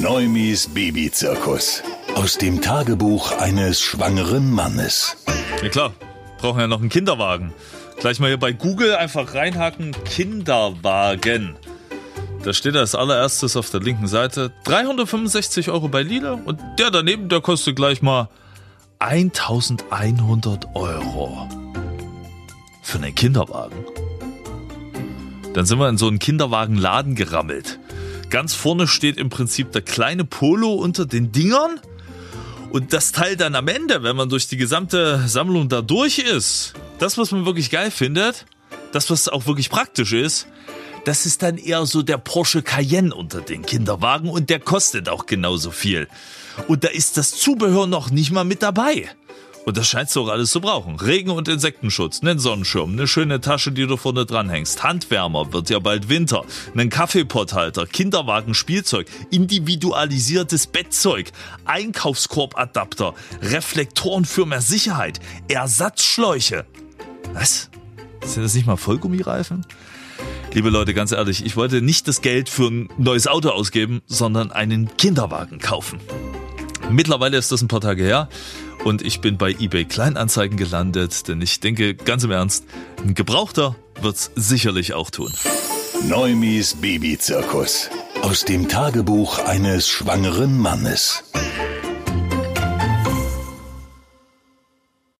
Neumis Babyzirkus. Aus dem Tagebuch eines schwangeren Mannes. Ja klar, brauchen ja noch einen Kinderwagen. Gleich mal hier bei Google einfach reinhaken, Kinderwagen. Da steht als allererstes auf der linken Seite 365 Euro bei Lidl und der daneben, der kostet gleich mal 1100 Euro. Für einen Kinderwagen. Dann sind wir in so einen Kinderwagenladen gerammelt. Ganz vorne steht im Prinzip der kleine Polo unter den Dingern. Und das Teil dann am Ende, wenn man durch die gesamte Sammlung da durch ist, das, was man wirklich geil findet, das, was auch wirklich praktisch ist, das ist dann eher so der Porsche Cayenne unter den Kinderwagen und der kostet auch genauso viel. Und da ist das Zubehör noch nicht mal mit dabei. Und das scheinst du auch alles zu brauchen. Regen- und Insektenschutz, einen Sonnenschirm, eine schöne Tasche, die du vorne dranhängst, Handwärmer, wird ja bald Winter, einen Kaffeepotthalter, Kinderwagen, Spielzeug, individualisiertes Bettzeug, Einkaufskorbadapter, Reflektoren für mehr Sicherheit, Ersatzschläuche. Was? Sind das nicht mal Vollgummireifen? Liebe Leute, ganz ehrlich, ich wollte nicht das Geld für ein neues Auto ausgeben, sondern einen Kinderwagen kaufen. Mittlerweile ist das ein paar Tage her und ich bin bei eBay Kleinanzeigen gelandet, denn ich denke ganz im Ernst, ein Gebrauchter wird's sicherlich auch tun. Neumis Babyzirkus. Aus dem Tagebuch eines schwangeren Mannes.